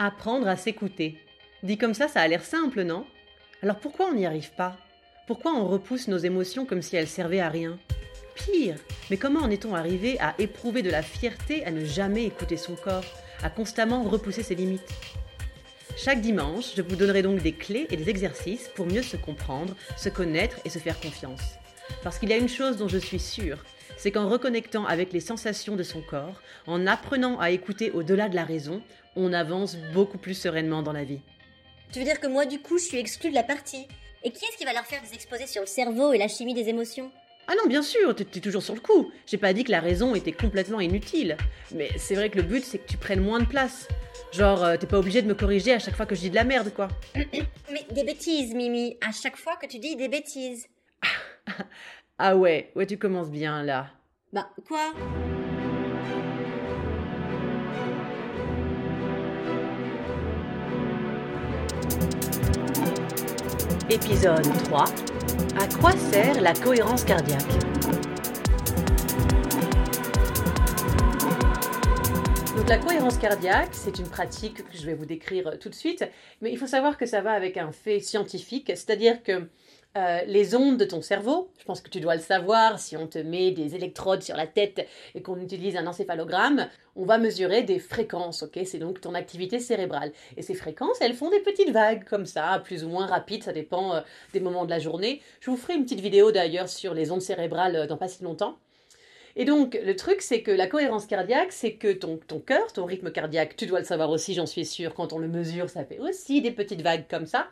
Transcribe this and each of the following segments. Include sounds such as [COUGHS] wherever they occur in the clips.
Apprendre à s'écouter. Dit comme ça, ça a l'air simple, non? Alors pourquoi on n'y arrive pas? Pourquoi on repousse nos émotions comme si elles servaient à rien? Pire, mais comment en est-on arrivé à éprouver de la fierté à ne jamais écouter son corps, à constamment repousser ses limites? Chaque dimanche, je vous donnerai donc des clés et des exercices pour mieux se comprendre, se connaître et se faire confiance. Parce qu'il y a une chose dont je suis sûre, c'est qu'en reconnectant avec les sensations de son corps, en apprenant à écouter au-delà de la raison, on avance beaucoup plus sereinement dans la vie. Tu veux dire que moi, du coup, je suis exclue de la partie Et qui est-ce qui va leur faire des exposés sur le cerveau et la chimie des émotions? Ah non, bien sûr, t'es toujours sur le coup. J'ai pas dit que la raison était complètement inutile. Mais c'est vrai que le but, c'est que tu prennes moins de place. Genre, euh, t'es pas obligé de me corriger à chaque fois que je dis de la merde, quoi. [COUGHS] Mais des bêtises, Mimi, à chaque fois que tu dis des bêtises. [LAUGHS] Ah ouais, ouais, tu commences bien là. Bah, quoi? Épisode 3. À quoi sert la cohérence cardiaque? Donc la cohérence cardiaque, c'est une pratique que je vais vous décrire tout de suite, mais il faut savoir que ça va avec un fait scientifique, c'est-à-dire que euh, les ondes de ton cerveau, je pense que tu dois le savoir, si on te met des électrodes sur la tête et qu'on utilise un encéphalogramme, on va mesurer des fréquences, ok? C'est donc ton activité cérébrale. Et ces fréquences, elles font des petites vagues comme ça, plus ou moins rapides, ça dépend euh, des moments de la journée. Je vous ferai une petite vidéo d'ailleurs sur les ondes cérébrales euh, dans pas si longtemps. Et donc, le truc, c'est que la cohérence cardiaque, c'est que ton, ton cœur, ton rythme cardiaque, tu dois le savoir aussi, j'en suis sûre, quand on le mesure, ça fait aussi des petites vagues comme ça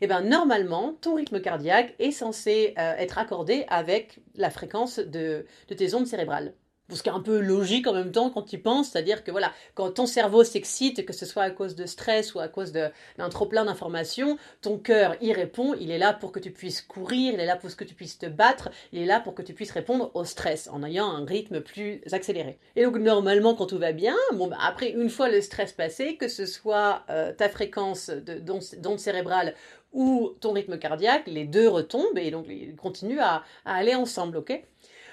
eh ben, normalement, ton rythme cardiaque est censé euh, être accordé avec la fréquence de, de tes ondes cérébrales. Ce qui est un peu logique en même temps quand tu penses, c'est-à-dire que voilà, quand ton cerveau s'excite, que ce soit à cause de stress ou à cause d'un trop plein d'informations, ton cœur y répond, il est là pour que tu puisses courir, il est là pour que tu puisses te battre, il est là pour que tu puisses répondre au stress en ayant un rythme plus accéléré. Et donc normalement quand tout va bien, bon bah, après une fois le stress passé, que ce soit euh, ta fréquence d'onde cérébrale ou ton rythme cardiaque, les deux retombent et donc ils continuent à, aller ensemble, ok?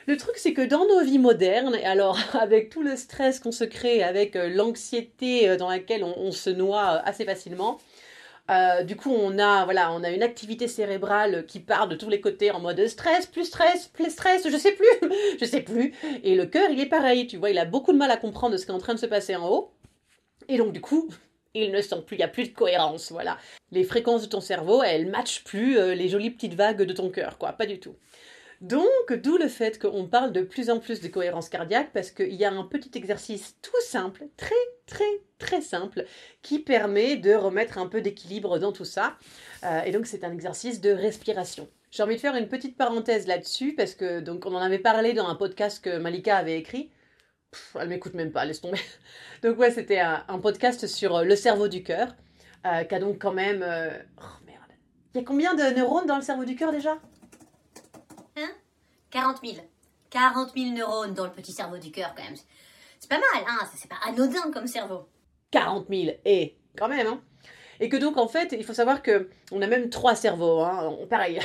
Le truc, c'est que dans nos vies modernes, alors [LAUGHS] avec tout le stress qu'on se crée, avec euh, l'anxiété euh, dans laquelle on, se noie euh, assez facilement, du coup, on a, voilà, on a une activité cérébrale qui part de tous les côtés en mode stress, plus stress, plus stress, je sais plus, [LAUGHS] je sais plus. Et le cœur, il est pareil, tu vois, il a beaucoup de mal à comprendre ce qui est en train de se passer en haut. Et donc, du coup, [LAUGHS] ils ne sont plus, il n'y a plus de cohérence, voilà. Les fréquences de ton cerveau, elles matchent plus les jolies petites vagues de ton cœur, quoi, pas du tout. Donc, d'où le fait qu'on parle de plus en plus de cohérence cardiaque, parce qu'il y a un petit exercice tout simple, très, très, très simple, qui permet de remettre un peu d'équilibre dans tout ça. Euh, et donc, c'est un exercice de respiration. J'ai envie de faire une petite parenthèse là-dessus, parce que, donc, on en avait parlé dans un podcast que Malika avait écrit elle m'écoute même pas, laisse tomber. [LAUGHS] Donc ouais, c'était un, podcast sur euh, le cerveau du cœur, euh, qui a donc quand même... Euh, oh merde. Il y a combien de neurones dans le cerveau du cœur déjà? 40 000. 40 000 neurones dans le petit cerveau du cœur quand même. C'est pas mal, hein C'est pas anodin comme cerveau. 40 000, et quand même, hein et que donc en fait, il faut savoir que on a même trois cerveaux, hein, pareil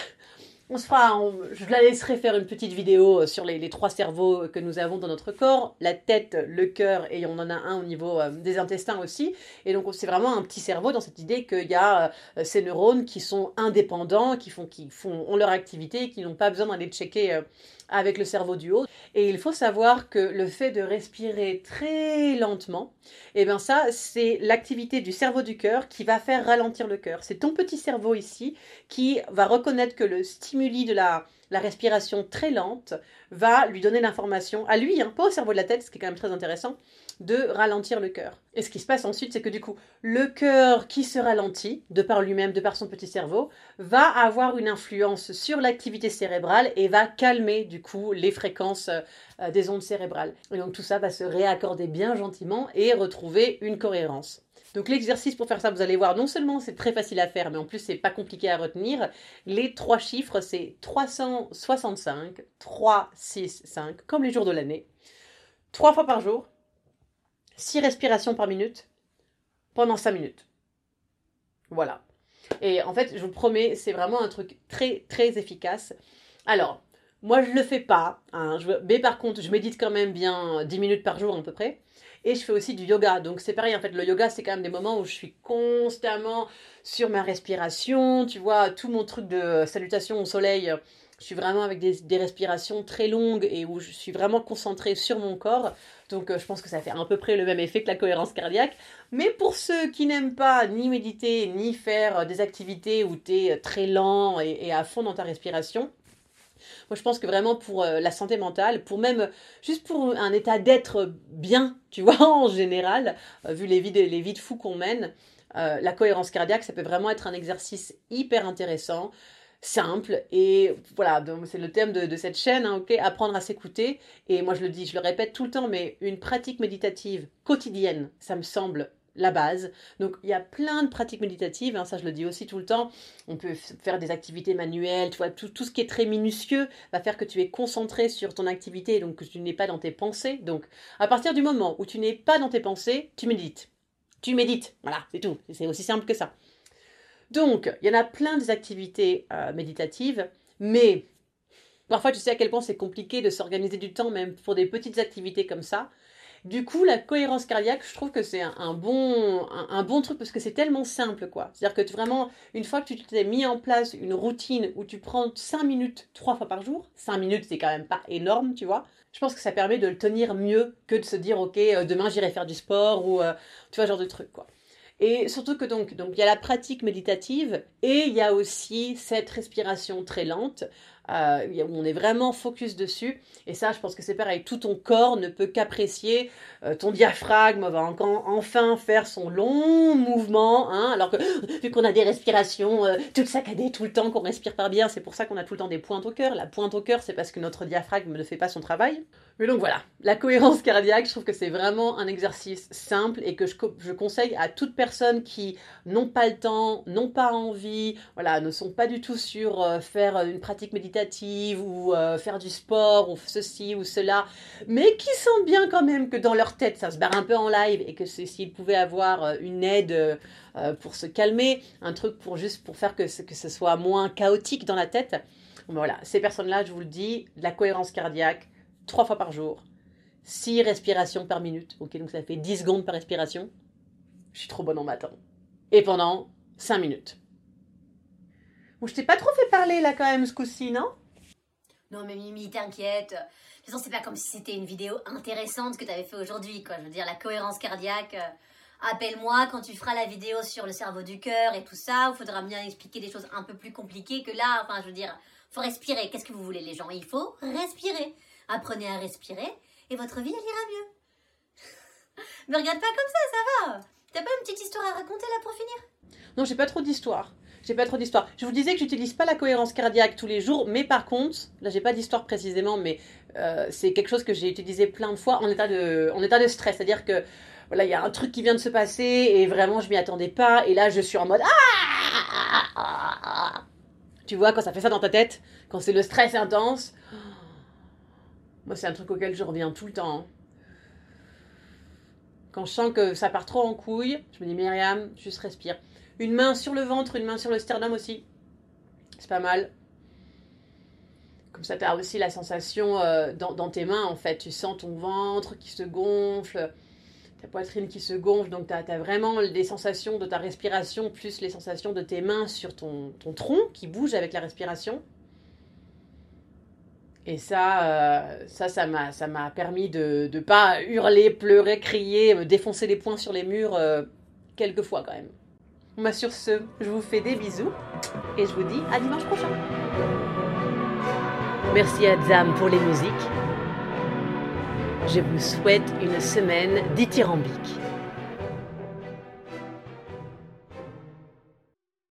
on se fera, je la laisserai faire une petite vidéo euh, sur les, trois cerveaux que nous avons dans notre corps, la tête, le cœur et on en a un au niveau euh, des intestins aussi. Et donc c'est vraiment un petit cerveau dans cette idée qu'il y a euh, ces neurones qui sont indépendants, qui font, qui font, ont leur activité, qui n'ont pas besoin d'aller checker avec le cerveau du haut. Et il faut savoir que le fait de respirer très lentement, eh bien ça, c'est l'activité du cerveau du cœur qui va faire ralentir le cœur. C'est ton petit cerveau ici qui va reconnaître que le stimuli de la, la respiration très lente va lui donner l'information à lui, hein, pas au cerveau de la tête, ce qui est quand même très intéressant, de ralentir le cœur. Et ce qui se passe ensuite, c'est que du coup, le cœur qui se ralentit, de par lui-même, de par son petit cerveau, va avoir une influence sur l'activité cérébrale et va calmer du coup les fréquences euh, des ondes cérébrales. Et donc tout ça va se réaccorder bien gentiment et retrouver une cohérence. Donc l'exercice pour faire ça, vous allez voir, non seulement c'est très facile à faire, mais en plus c'est pas compliqué à retenir. Les trois chiffres, c'est 365, 3, 6, 5, comme les jours de l'année. Trois fois par jour, 6 respirations par minute pendant 5 minutes. Voilà. Et en fait, je vous promets, c'est vraiment un truc très très efficace. Alors, moi je le fais pas, hein, mais par contre, je médite quand même bien 10 minutes par jour à peu près. Et je fais aussi du yoga. Donc c'est pareil, en fait, le yoga, c'est quand même des moments où je suis constamment sur ma respiration. Tu vois, tout mon truc de salutation au soleil, je suis vraiment avec des, respirations très longues et où je suis vraiment concentrée sur mon corps. Donc euh, je pense que ça fait à peu près le même effet que la cohérence cardiaque. Mais pour ceux qui n'aiment pas ni méditer, ni faire euh, des activités où tu es euh, très lent et, à fond dans ta respiration, moi, je pense que vraiment pour la santé mentale, pour même juste pour un état d'être bien, tu vois, [LAUGHS] en général, vu les vies, de fous qu'on mène, la cohérence cardiaque, ça peut vraiment être un exercice hyper intéressant simple et voilà c'est le thème de, cette chaîne hein, apprendre à s'écouter et moi je le dis je le répète tout le temps mais une pratique méditative quotidienne ça me semble la base. Donc il y a plein de pratiques méditatives, hein, ça je le dis aussi tout le temps. On peut faire des activités manuelles, tu vois, tout, tout, ce qui est très minutieux va faire que tu es concentré sur ton activité, donc que tu n'es pas dans tes pensées. Donc à partir du moment où tu n'es pas dans tes pensées, tu médites. Tu médites, voilà, c'est tout. C'est aussi simple que ça. Donc, il y en a plein des activités euh, méditatives, mais parfois tu sais à quel point c'est compliqué de s'organiser du temps même pour des petites activités comme ça. Du coup, la cohérence cardiaque, je trouve que c'est un, bon, un, bon truc parce que c'est tellement simple, quoi. C'est-à-dire que vraiment, une fois que tu t'es mis en place une routine où tu prends 5 minutes trois fois par jour, 5 minutes c'est quand même pas énorme, tu vois, je pense que ça permet de le tenir mieux que de se dire, ok, euh, demain j'irai faire du sport ou, euh, tu vois, genre de truc, quoi. Et surtout que donc, donc il y a la pratique méditative et il y a aussi cette respiration très lente euh, on est vraiment focus dessus. Et ça, je pense que c'est pareil. Tout ton corps ne peut qu'apprécier. Euh, ton diaphragme va enfin faire son long mouvement. Hein, alors que [GASPS] vu qu'on a des respirations euh, toutes saccadées tout le temps, qu'on respire pas bien, c'est pour ça qu'on a tout le temps des pointes au cœur. La pointe au cœur, c'est parce que notre diaphragme ne fait pas son travail. Mais donc voilà, la cohérence cardiaque, je trouve que c'est vraiment un exercice simple et que je, conseille à toute personne qui n'ont pas le temps, n'ont pas envie, voilà, ne sont pas du tout sur euh, faire une pratique méditative ou euh, faire du sport ou ceci ou cela, mais qui sentent bien quand même que dans leur tête ça se barre un peu en live et que s'ils pouvaient avoir euh, une aide pour se calmer, un truc pour juste pour faire que, que ce soit moins chaotique dans la tête. Voilà, ces personnes-là, je vous le dis, la cohérence cardiaque, trois fois par jour, six respirations par minute. Ok, donc ça fait 10 secondes par respiration. Je suis trop bonne en matin. Et pendant 5 minutes. Bon, je t'ai pas trop fait parler là quand même ce coup-ci, non? Non mais Mimi, t'inquiète. De toute façon, c'est pas comme si c'était une vidéo intéressante que tu avais fait aujourd'hui, quoi. Je veux dire, la cohérence cardiaque. Euh, appelle-moi quand tu feras la vidéo sur le cerveau du cœur et tout ça. Il faudra bien expliquer des choses un peu plus compliquées que là. Enfin, je veux dire, faut respirer. Qu'est-ce que vous voulez, les gens? Il faut respirer apprenez à respirer et votre vie, elle ira mieux. [LAUGHS] Me regarde pas comme ça, ça va. T'as pas une petite histoire à raconter là pour finir? Non, j'ai pas trop d'histoire. J'ai pas trop d'histoire. Je vous disais que j'utilise pas la cohérence cardiaque tous les jours, mais par contre, là j'ai pas d'histoire précisément, mais euh, c'est quelque chose que j'ai utilisé plein de fois en état de, en état de stress. C'est-à-dire que voilà, il y a un truc qui vient de se passer et vraiment je m'y attendais pas. Et là je suis en mode ah Tu vois, quand ça fait ça dans ta tête, quand c'est le stress intense, moi, c'est un truc auquel je reviens tout le temps. Hein. Quand je sens que ça part trop en couille, je me dis Myriam, juste respire. Une main sur le ventre, une main sur le sternum aussi. C'est pas mal. Comme ça, tu as aussi la sensation euh, dans, tes mains, en fait. Tu sens ton ventre qui se gonfle, ta poitrine qui se gonfle. Donc, tu as, vraiment les sensations de ta respiration, plus les sensations de tes mains sur ton tronc qui bouge avec la respiration. Et ça, euh, ça, ça m'a, m'a permis de ne pas hurler, pleurer, crier, me défoncer les poings sur les murs euh, quelques fois quand même. Bah, sur ce, je vous fais des bisous et je vous dis à dimanche prochain. Merci à Zam pour les musiques. Je vous souhaite une semaine dithyrambique.